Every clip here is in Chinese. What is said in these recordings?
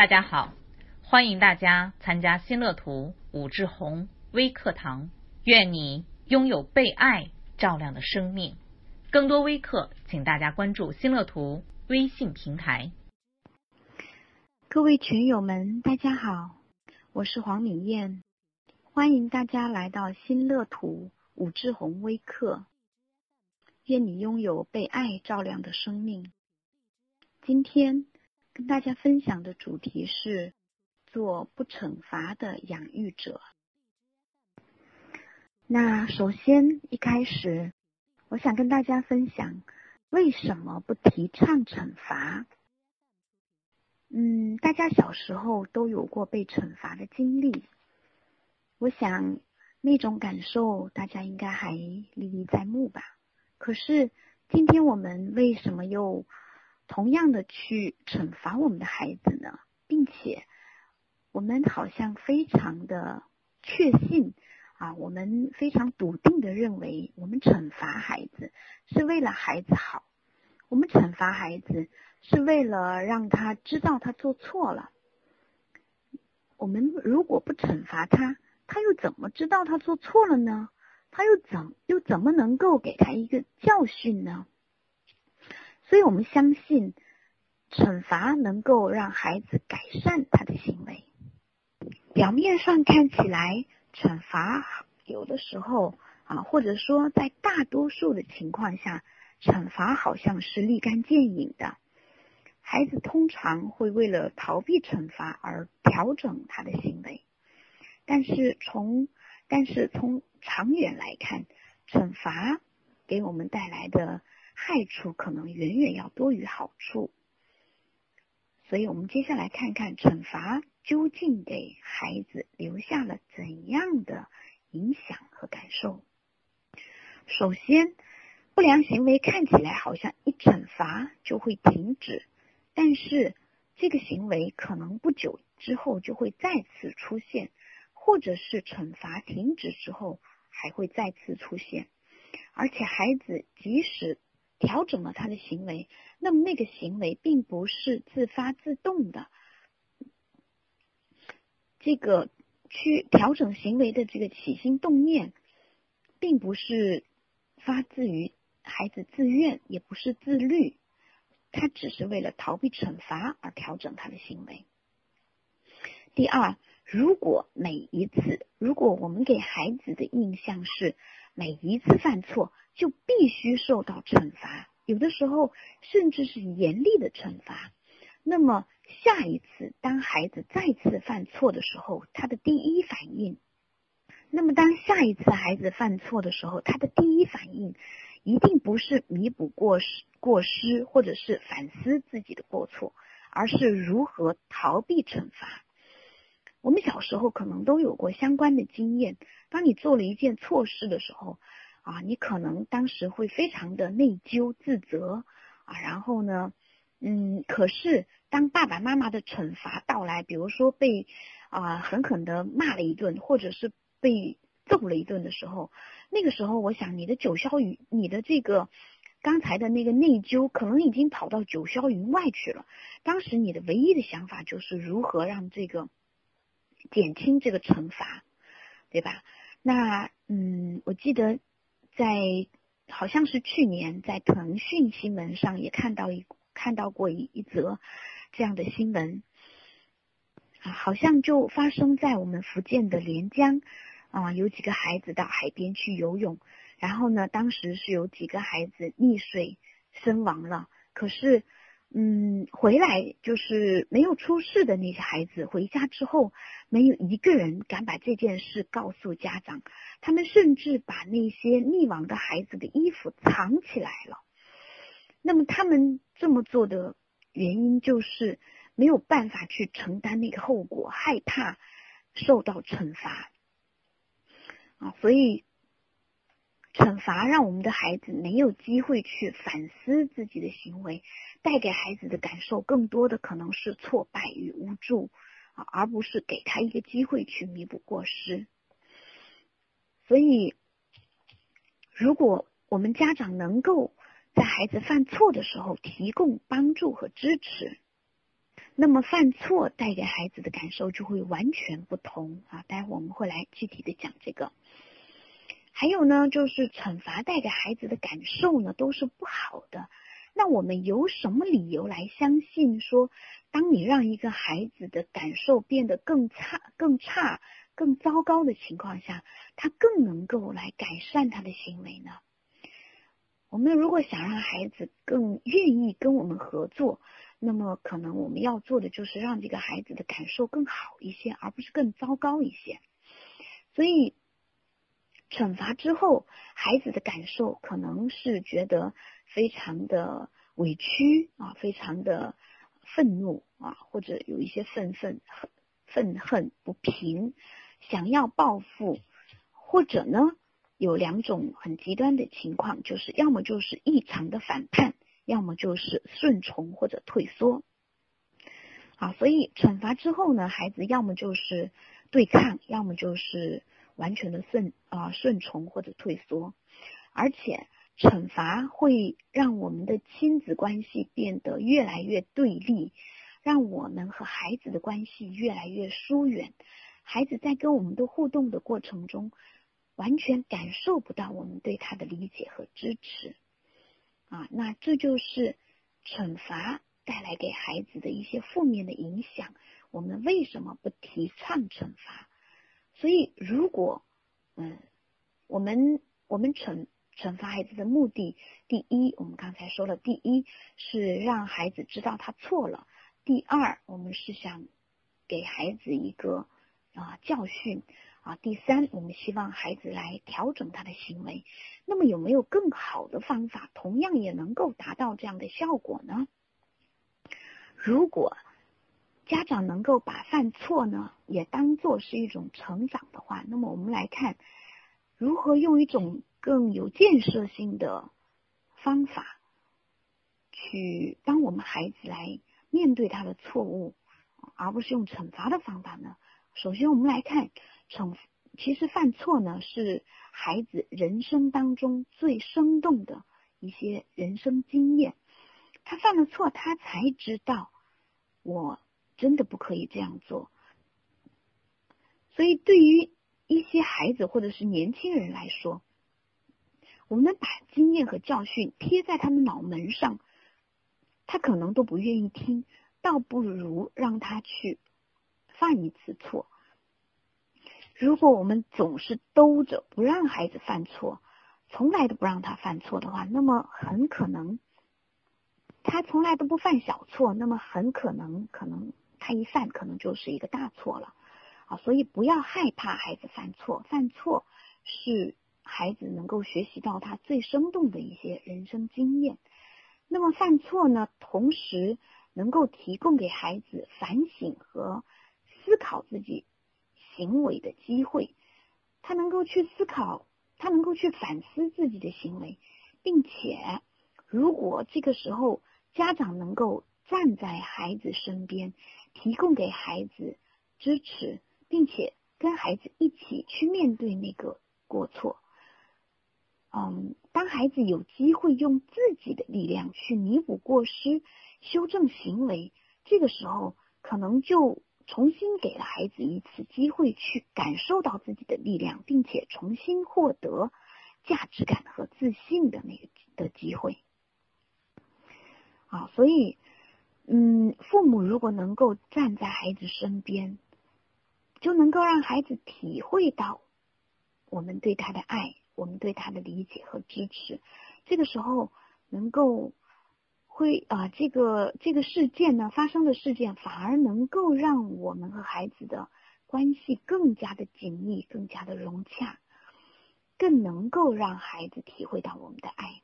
大家好，欢迎大家参加新乐图武志红微课堂。愿你拥有被爱照亮的生命。更多微课，请大家关注新乐图微信平台。各位群友们，大家好，我是黄敏燕，欢迎大家来到新乐图武志红微课。愿你拥有被爱照亮的生命。今天跟大家分享的主题是做不惩罚的养育者。那首先一开始，我想跟大家分享为什么不提倡惩罚。嗯，大家小时候都有过被惩罚的经历，我想那种感受大家应该还历历在目吧。可是今天我们为什么又同样的去惩罚我们的孩子呢？并且我们好像非常的确信啊，我们非常笃定的认为，我们惩罚孩子是为了孩子好，我们惩罚孩子是为了让他知道他做错了。我们如果不惩罚他，他又怎么知道他做错了呢？他又怎又怎么能够给他一个教训呢？所以我们相信，惩罚能够让孩子改善他的行为。表面上看起来，惩罚有的时候啊，或者说在大多数的情况下，惩罚好像是立竿见影的。孩子通常会为了逃避惩罚而调整他的行为，但是从但是从长远来看，惩罚给我们带来的害处可能远远要多于好处。所以，我们接下来看看惩罚究竟给孩子留下了怎样的影响和感受。首先，不良行为看起来好像一惩罚就会停止，但是这个行为可能不久之后就会再次出现。或者是惩罚停止之后还会再次出现，而且孩子即使调整了他的行为，那么那个行为并不是自发自动的。这个去调整行为的这个起心动念，并不是发自于孩子自愿，也不是自律，他只是为了逃避惩罚而调整他的行为。第二。如果每一次，如果我们给孩子的印象是每一次犯错就必须受到惩罚，有的时候甚至是严厉的惩罚，那么下一次当孩子再次犯错的时候，他的第一反应，那么当下一次孩子犯错的时候，他的第一反应一定不是弥补过失过失或者是反思自己的过错，而是如何逃避惩罚。我们小时候可能都有过相关的经验。当你做了一件错事的时候，啊，你可能当时会非常的内疚、自责，啊，然后呢，嗯，可是当爸爸妈妈的惩罚到来，比如说被啊狠狠的骂了一顿，或者是被揍了一顿的时候，那个时候，我想你的九霄云，你的这个刚才的那个内疚，可能已经跑到九霄云外去了。当时你的唯一的想法就是如何让这个。减轻这个惩罚，对吧？那嗯，我记得在好像是去年在腾讯新闻上也看到一看到过一一则这样的新闻啊，好像就发生在我们福建的连江啊，有几个孩子到海边去游泳，然后呢，当时是有几个孩子溺水身亡了，可是。嗯，回来就是没有出事的那些孩子，回家之后没有一个人敢把这件事告诉家长，他们甚至把那些溺亡的孩子的衣服藏起来了。那么他们这么做的原因就是没有办法去承担那个后果，害怕受到惩罚啊，所以。惩罚让我们的孩子没有机会去反思自己的行为，带给孩子的感受更多的可能是挫败与无助啊，而不是给他一个机会去弥补过失。所以，如果我们家长能够在孩子犯错的时候提供帮助和支持，那么犯错带给孩子的感受就会完全不同啊！待会我们会来具体的讲这个。还有呢，就是惩罚带给孩子的感受呢，都是不好的。那我们有什么理由来相信说，当你让一个孩子的感受变得更差、更差、更糟糕的情况下，他更能够来改善他的行为呢？我们如果想让孩子更愿意跟我们合作，那么可能我们要做的就是让这个孩子的感受更好一些，而不是更糟糕一些。所以。惩罚之后，孩子的感受可能是觉得非常的委屈啊，非常的愤怒啊，或者有一些愤愤愤恨不平，想要报复，或者呢，有两种很极端的情况，就是要么就是异常的反叛，要么就是顺从或者退缩。啊，所以惩罚之后呢，孩子要么就是对抗，要么就是。完全的顺啊顺从或者退缩，而且惩罚会让我们的亲子关系变得越来越对立，让我们和孩子的关系越来越疏远。孩子在跟我们的互动的过程中，完全感受不到我们对他的理解和支持啊，那这就是惩罚带来给孩子的一些负面的影响。我们为什么不提倡惩罚？所以，如果嗯，我们我们惩惩罚孩子的目的，第一，我们刚才说了，第一是让孩子知道他错了；第二，我们是想给孩子一个啊教训啊；第三，我们希望孩子来调整他的行为。那么，有没有更好的方法，同样也能够达到这样的效果呢？如果家长能够把犯错呢，也当做是一种成长的话，那么我们来看如何用一种更有建设性的方法去帮我们孩子来面对他的错误，而不是用惩罚的方法呢？首先，我们来看惩，其实犯错呢是孩子人生当中最生动的一些人生经验。他犯了错，他才知道我。真的不可以这样做，所以对于一些孩子或者是年轻人来说，我们把经验和教训贴在他们脑门上，他可能都不愿意听，倒不如让他去犯一次错。如果我们总是兜着不让孩子犯错，从来都不让他犯错的话，那么很可能他从来都不犯小错，那么很可能可能。他一犯，可能就是一个大错了啊！所以不要害怕孩子犯错，犯错是孩子能够学习到他最生动的一些人生经验。那么犯错呢，同时能够提供给孩子反省和思考自己行为的机会。他能够去思考，他能够去反思自己的行为，并且如果这个时候家长能够站在孩子身边。提供给孩子支持，并且跟孩子一起去面对那个过错。嗯，当孩子有机会用自己的力量去弥补过失、修正行为，这个时候可能就重新给了孩子一次机会去感受到自己的力量，并且重新获得价值感和自信的那个的机会。啊，所以。嗯，父母如果能够站在孩子身边，就能够让孩子体会到我们对他的爱，我们对他的理解和支持。这个时候，能够会啊，这个这个事件呢发生的事件，反而能够让我们和孩子的关系更加的紧密，更加的融洽，更能够让孩子体会到我们的爱。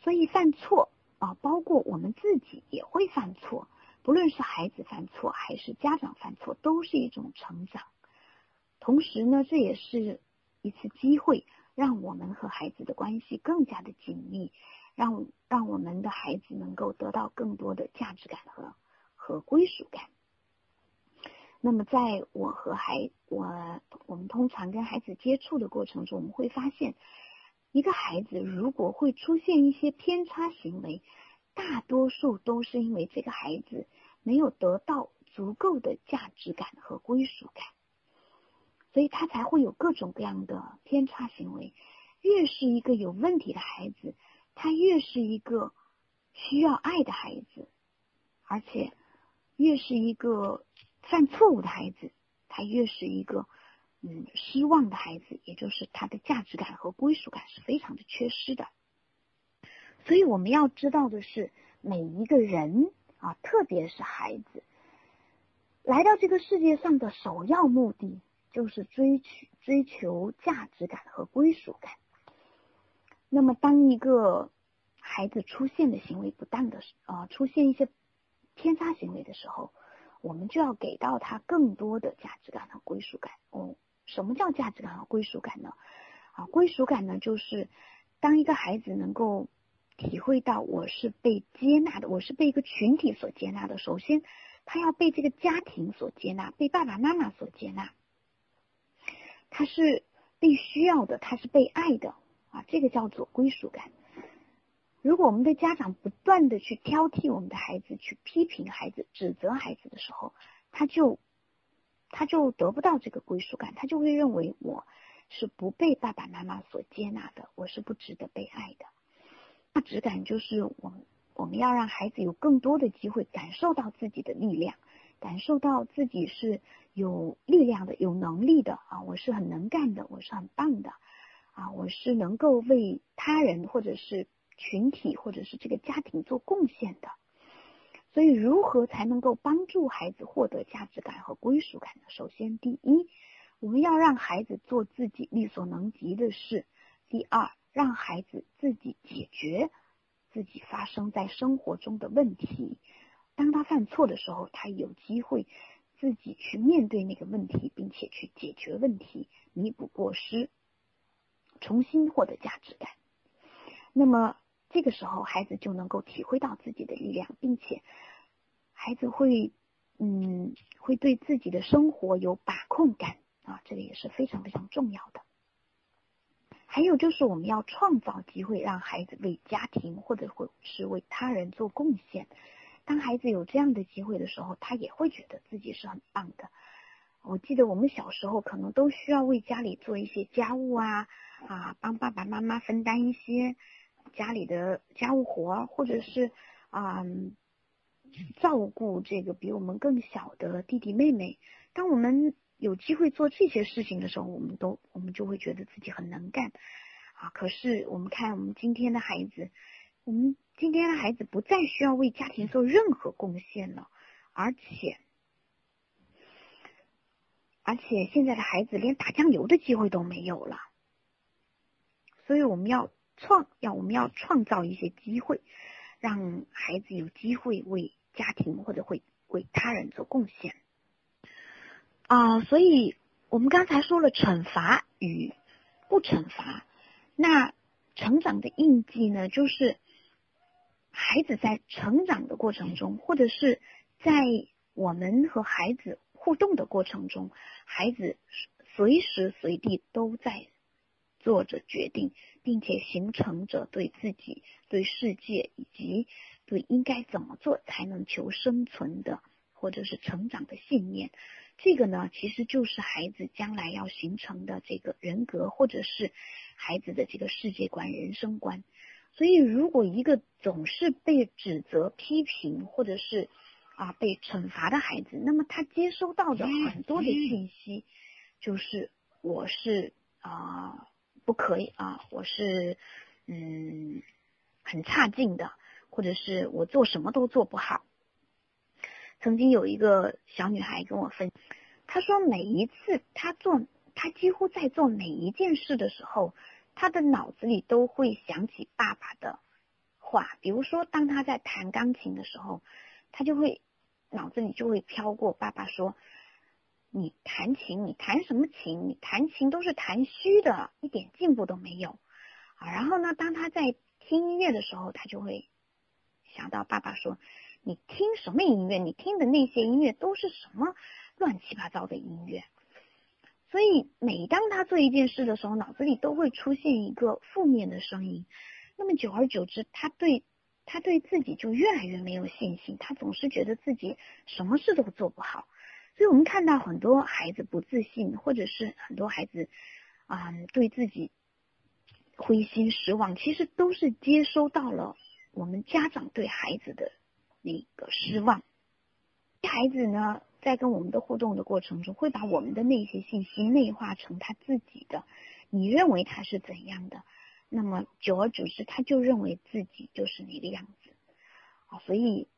所以犯错。啊，包括我们自己也会犯错，不论是孩子犯错还是家长犯错，都是一种成长。同时呢，这也是一次机会，让我们和孩子的关系更加的紧密，让让我们的孩子能够得到更多的价值感和和归属感。那么，在我和孩我我们通常跟孩子接触的过程中，我们会发现。一个孩子如果会出现一些偏差行为，大多数都是因为这个孩子没有得到足够的价值感和归属感，所以他才会有各种各样的偏差行为。越是一个有问题的孩子，他越是一个需要爱的孩子，而且越是一个犯错误的孩子，他越是一个嗯失望的孩子，也就是他的价值感和归属感是非常的缺失的。所以我们要知道的是，每一个人啊，特别是孩子，来到这个世界上的首要目的就是追求追求价值感和归属感。那么，当一个孩子出现的行为不当的时啊，出现一些偏差行为的时候，我们就要给到他更多的价值感和归属感。哦，什么叫价值感和归属感呢？啊，归属感呢，就是当一个孩子能够。体会到我是被接纳的，我是被一个群体所接纳的。首先，他要被这个家庭所接纳，被爸爸妈妈所接纳，他是被需要的，他是被爱的啊，这个叫做归属感。如果我们的家长不断的去挑剔我们的孩子，去批评孩子、指责孩子的时候，他就他就得不到这个归属感，他就会认为我是不被爸爸妈妈所接纳的，我是不值得被爱的。价值感就是我们我们要让孩子有更多的机会感受到自己的力量，感受到自己是有力量的、有能力的啊！我是很能干的，我是很棒的啊！我是能够为他人或者是群体或者是这个家庭做贡献的。所以，如何才能够帮助孩子获得价值感和归属感呢？首先，第一，我们要让孩子做自己力所能及的事；第二，让孩子自己解决自己发生在生活中的问题。当他犯错的时候，他有机会自己去面对那个问题，并且去解决问题，弥补过失，重新获得价值感。那么这个时候，孩子就能够体会到自己的力量，并且孩子会嗯会对自己的生活有把控感啊，这个也是非常非常重要的。还有就是，我们要创造机会，让孩子为家庭或者会是为他人做贡献。当孩子有这样的机会的时候，他也会觉得自己是很棒的。我记得我们小时候可能都需要为家里做一些家务啊，啊，帮爸爸妈妈分担一些家里的家务活，或者是啊，照顾这个比我们更小的弟弟妹妹。当我们有机会做这些事情的时候，我们都我们就会觉得自己很能干啊。可是我们看我们今天的孩子，我们今天的孩子不再需要为家庭做任何贡献了，而且而且现在的孩子连打酱油的机会都没有了。所以我们要创要我们要创造一些机会，让孩子有机会为家庭或者会为他人做贡献。啊，所以我们刚才说了惩罚与不惩罚，那成长的印记呢，就是孩子在成长的过程中，或者是在我们和孩子互动的过程中，孩子随时随地都在做着决定，并且形成着对自己、对世界以及对应该怎么做才能求生存的，或者是成长的信念。这个呢，其实就是孩子将来要形成的这个人格，或者是孩子的这个世界观、人生观。所以，如果一个总是被指责、批评，或者是啊被惩罚的孩子，那么他接收到的很多的信息就是我是啊不可以啊，我是嗯很差劲的，或者是我做什么都做不好。曾经有一个小女孩跟我分，她说每一次她做，她几乎在做每一件事的时候，她的脑子里都会想起爸爸的话。比如说，当她在弹钢琴的时候，她就会脑子里就会飘过爸爸说：“你弹琴，你弹什么琴？你弹琴都是弹虚的，一点进步都没有。”啊，然后呢，当她在听音乐的时候，她就会想到爸爸说。你听什么音乐？你听的那些音乐都是什么乱七八糟的音乐？所以每当他做一件事的时候，脑子里都会出现一个负面的声音。那么久而久之，他对他对自己就越来越没有信心，他总是觉得自己什么事都做不好。所以我们看到很多孩子不自信，或者是很多孩子啊对自己灰心失望，其实都是接收到了我们家长对孩子的那个失望。孩子呢，在跟我们的互动的过程中，会把我们的那些信息内化成他自己的，你认为他是怎样的？那么久而久之，他就认为自己就是那个样子啊。所以，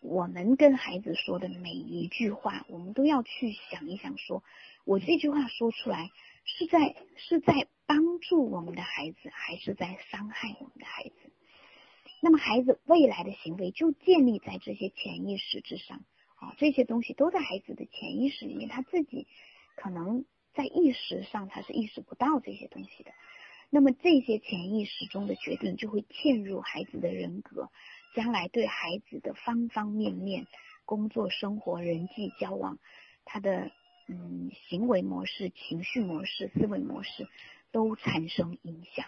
我们跟孩子说的每一句话，我们都要去想一想：说我这句话说出来是在是在帮助我们的孩子，还是在伤害我们的孩子？那么，孩子未来的行为就建立在这些潜意识之上啊。这些东西都在孩子的潜意识里面，他自己可能在意识上他是意识不到这些东西的。那么这些潜意识中的决定就会嵌入孩子的人格，将来对孩子的方方面面，工作、生活、人际交往，他的嗯行为模式、情绪模式、思维模式都产生影响。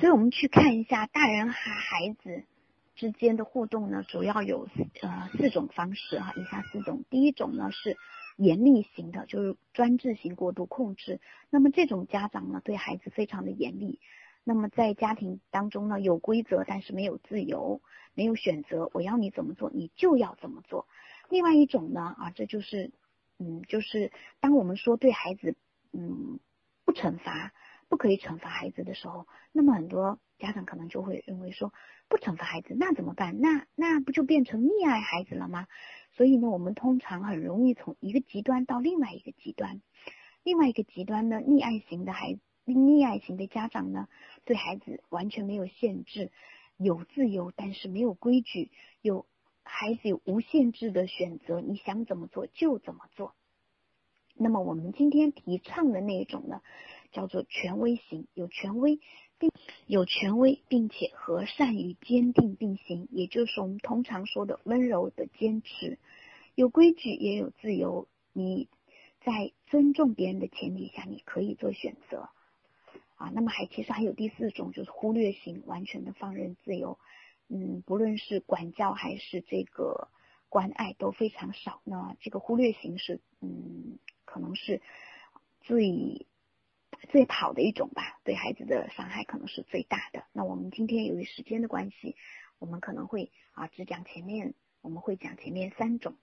所以，我们去看一下大人和孩子之间的互动呢，主要有呃四种方式哈，以下四种。第一种呢是。严厉型的，就是专制型过度控制。那么这种家长呢，对孩子非常的严厉。那么在家庭当中呢，有规则，但是没有自由，没有选择。我要你怎么做，你就要怎么做。另外一种呢，啊，这就是，嗯，就是当我们说对孩子，嗯，不惩罚，不可以惩罚孩子的时候，那么很多家长可能就会认为说，不惩罚孩子，那怎么办？那那不就变成溺爱孩子了吗？所以呢，我们通常很容易从一个极端到另外一个极端。另外一个极端呢，溺爱型的孩，溺爱型的家长呢，对孩子完全没有限制，有自由，但是没有规矩，有孩子有无限制的选择，你想怎么做就怎么做。那么我们今天提倡的那一种呢，叫做权威型，有权威并有权威，并且和善与坚定并行，也就是我们通常说的温柔的坚持。有规矩也有自由，你在尊重别人的前提下，你可以做选择啊。那么还其实还有第四种，就是忽略型，完全的放任自由。嗯，不论是管教还是这个关爱都非常少。那这个忽略型是嗯，可能是最最好的一种吧，对孩子的伤害可能是最大的。那我们今天由于时间的关系，我们可能会啊只讲前面，我们会讲前面三种。